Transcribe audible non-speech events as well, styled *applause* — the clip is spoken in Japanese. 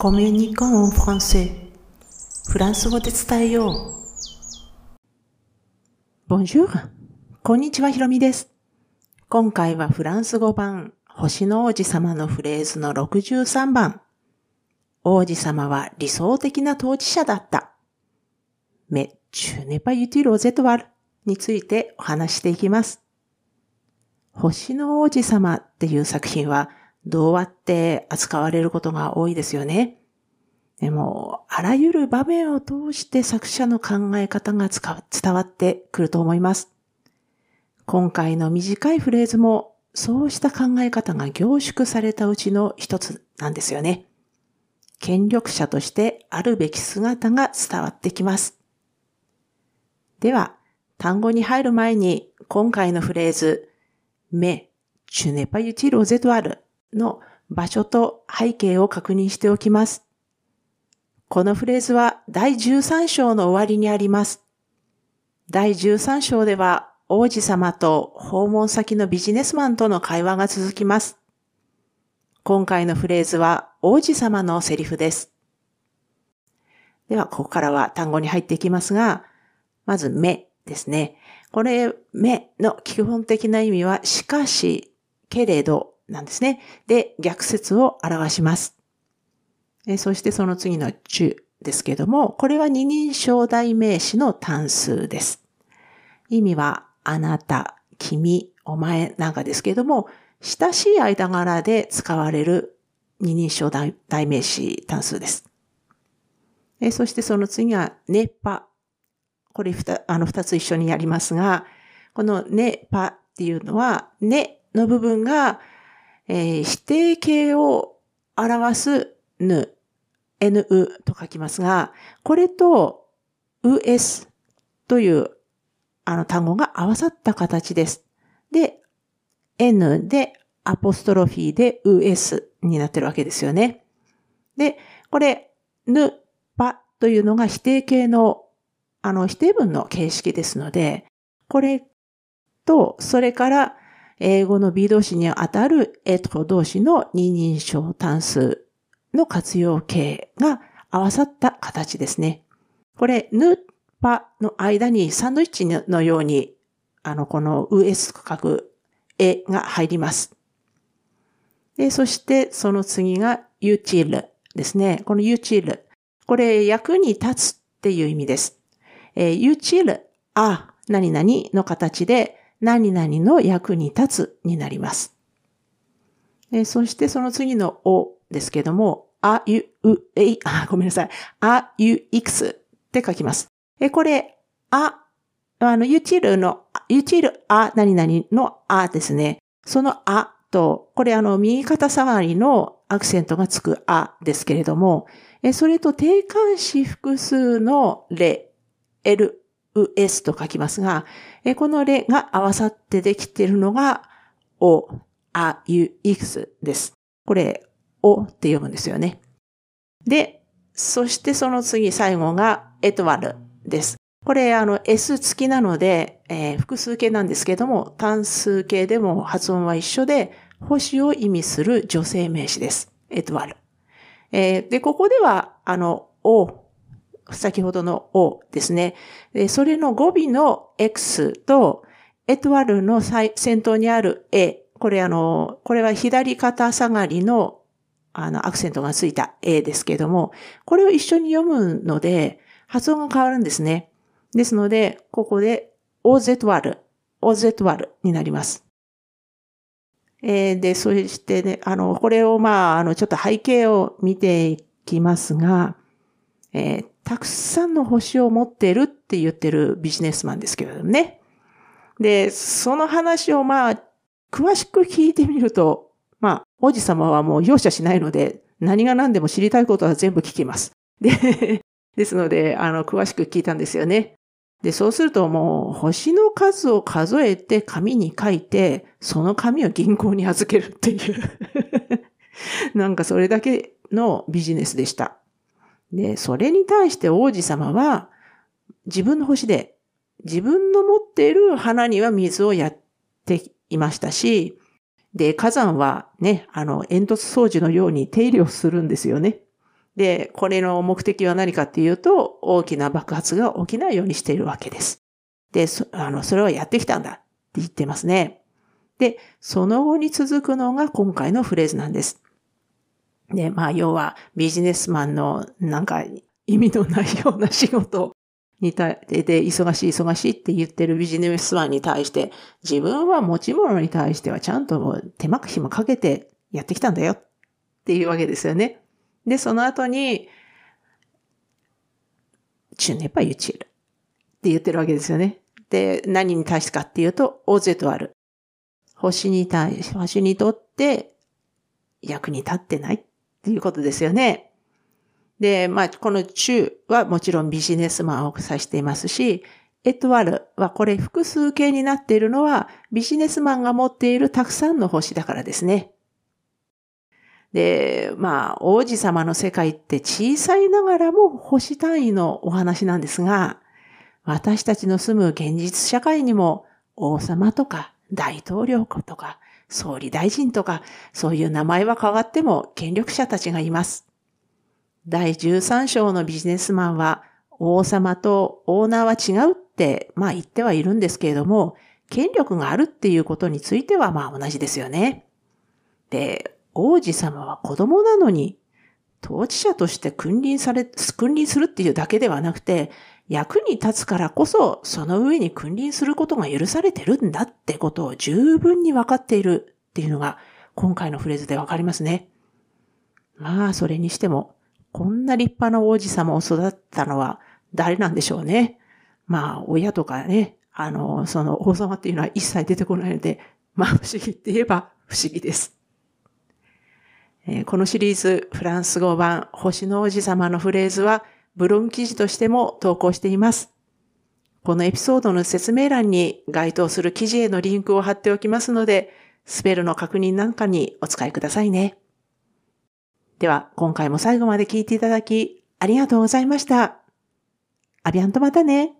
コミュニコンフランセフランス語で伝えよう。Bonjour! こんにちは、ひろみです。今回はフランス語版、星の王子様のフレーズの63番。王子様は理想的な統治者だった。Mais tu n'es pas utile aux étoiles についてお話していきます。星の王子様っていう作品は童話って扱われることが多いですよね。でも、あらゆる場面を通して作者の考え方が伝わってくると思います。今回の短いフレーズも、そうした考え方が凝縮されたうちの一つなんですよね。権力者としてあるべき姿が伝わってきます。では、単語に入る前に、今回のフレーズ、め、チュネパユティロゼトアルの場所と背景を確認しておきます。このフレーズは第13章の終わりにあります。第13章では王子様と訪問先のビジネスマンとの会話が続きます。今回のフレーズは王子様のセリフです。では、ここからは単語に入っていきますが、まず、目ですね。これ、目の基本的な意味は、しかし、けれどなんですね。で、逆説を表します。そしてその次の中ですけども、これは二人称代名詞の単数です。意味は、あなた、君、お前なんかですけども、親しい間柄で使われる二人称代名詞単数です。そしてその次は、ねぱ。これ二あの二つ一緒にやりますが、このねぱっていうのは、ねの部分が、えー、否定形を表すぬ、nu と書きますが、これと us というあの単語が合わさった形です。で、n でアポストロフィーで us になってるわけですよね。で、これ、ぬ、ぱというのが否定形の、あの、否定文の形式ですので、これと、それから、英語の B 動詞にあたる A と動詞の二人称単数の活用形が合わさった形ですね。これ、ぬぱの間にサンドイッチのように、あの、この US と書く絵が入ります。で、そしてその次が util ですね。この util。これ、役に立つっていう意味です。えー、util あ、何々の形で、何々の役に立つになります。そしてその次のおですけども、あゆうえい、*laughs* あ、ごめんなさい。あゆいくすって書きます。え、これ、あ、あの、ユチルの、ユチルあ何々のあですね。そのあと、これあの、右肩下がりのアクセントがつくあですけれども、え、それと定冠詞複数のレ、L、s と書きますが、この例が合わさってできているのが、お、あ、ゆ、いくつです。これ、おって読むんですよね。で、そしてその次最後がエトワルです。これ、あの、S 付きなので、えー、複数形なんですけども、単数形でも発音は一緒で、星を意味する女性名詞です。エトワル。えー、で、ここでは、あの、お先ほどの O ですね。それの語尾の X と、エトワルの先頭にある A。これあの、これは左肩下がりの、あの、アクセントがついた A ですけども、これを一緒に読むので、発音が変わるんですね。ですので、ここで OZ ワル、OZ ワルになります。えー、で、そしてね、あの、これをまあ、あの、ちょっと背景を見ていきますが、えー、たくさんの星を持ってるって言ってるビジネスマンですけれどもね。で、その話をまあ、詳しく聞いてみると、まあ、王子様はもう容赦しないので、何が何でも知りたいことは全部聞きます。で、*laughs* ですので、あの、詳しく聞いたんですよね。で、そうするともう、星の数を数えて紙に書いて、その紙を銀行に預けるっていう *laughs* なんかそれだけのビジネスでした。で、それに対して王子様は、自分の星で、自分の持っている花には水をやっていましたし、で、火山はね、あの、煙突掃除のように手入れをするんですよね。で、これの目的は何かっていうと、大きな爆発が起きないようにしているわけです。で、そあのそれをやってきたんだって言ってますね。で、その後に続くのが今回のフレーズなんです。で、まあ、要はビジネスマンのなんか意味のないような仕事に対して、忙しい忙しいって言ってるビジネスマンに対して、自分は持ち物に対してはちゃんと手間暇かけてやってきたんだよっていうわけですよね。で、その後に、中年パユチルって言ってるわけですよね。で、何に対してかっていうと、オーゼとある。星に対し、星にとって役に立ってないっていうことですよね。で、まあ、この中はもちろんビジネスマンを指していますし、エトワルはこれ複数形になっているのはビジネスマンが持っているたくさんの星だからですね。で、まあ、王子様の世界って小さいながらも星単位のお話なんですが、私たちの住む現実社会にも王様とか大統領とか総理大臣とかそういう名前は変わっても権力者たちがいます。第13章のビジネスマンは王様とオーナーは違うって、まあ言ってはいるんですけれども、権力があるっていうことについてはまあ同じですよね。で、王子様は子供なのに、統治者として君臨され、君臨するっていうだけではなくて、役に立つからこそ、その上に君臨することが許されてるんだってことを十分に分かっているっていうのが、今回のフレーズでわかりますね。まあ、それにしても、こんな立派な王子様を育ったのは誰なんでしょうね。まあ、親とかね、あの、その王様っていうのは一切出てこないので、まあ、不思議って言えば不思議です。えこのシリーズ、フランス語版、星の王子様のフレーズは、ブログ記事としても投稿しています。このエピソードの説明欄に該当する記事へのリンクを貼っておきますので、スペルの確認なんかにお使いくださいね。では、今回も最後まで聞いていただき、ありがとうございました。アビアンとまたね。